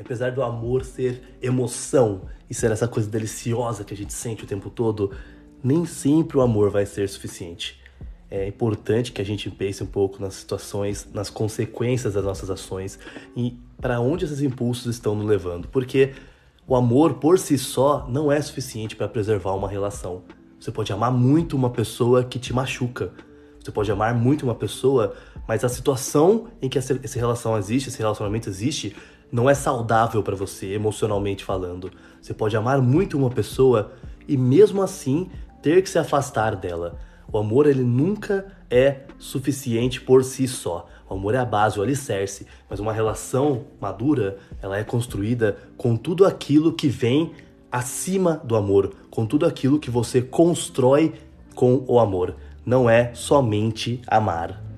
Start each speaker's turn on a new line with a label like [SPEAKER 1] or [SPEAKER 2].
[SPEAKER 1] Apesar do amor ser emoção e ser essa coisa deliciosa que a gente sente o tempo todo, nem sempre o amor vai ser suficiente. É importante que a gente pense um pouco nas situações, nas consequências das nossas ações e para onde esses impulsos estão nos levando, porque o amor por si só não é suficiente para preservar uma relação. Você pode amar muito uma pessoa que te machuca. Você pode amar muito uma pessoa, mas a situação em que essa, relação existe, esse relacionamento existe, não é saudável para você, emocionalmente falando. Você pode amar muito uma pessoa e mesmo assim ter que se afastar dela. O amor ele nunca é suficiente por si só. O amor é a base, o alicerce, mas uma relação madura, ela é construída com tudo aquilo que vem acima do amor, com tudo aquilo que você constrói com o amor. Não é somente amar.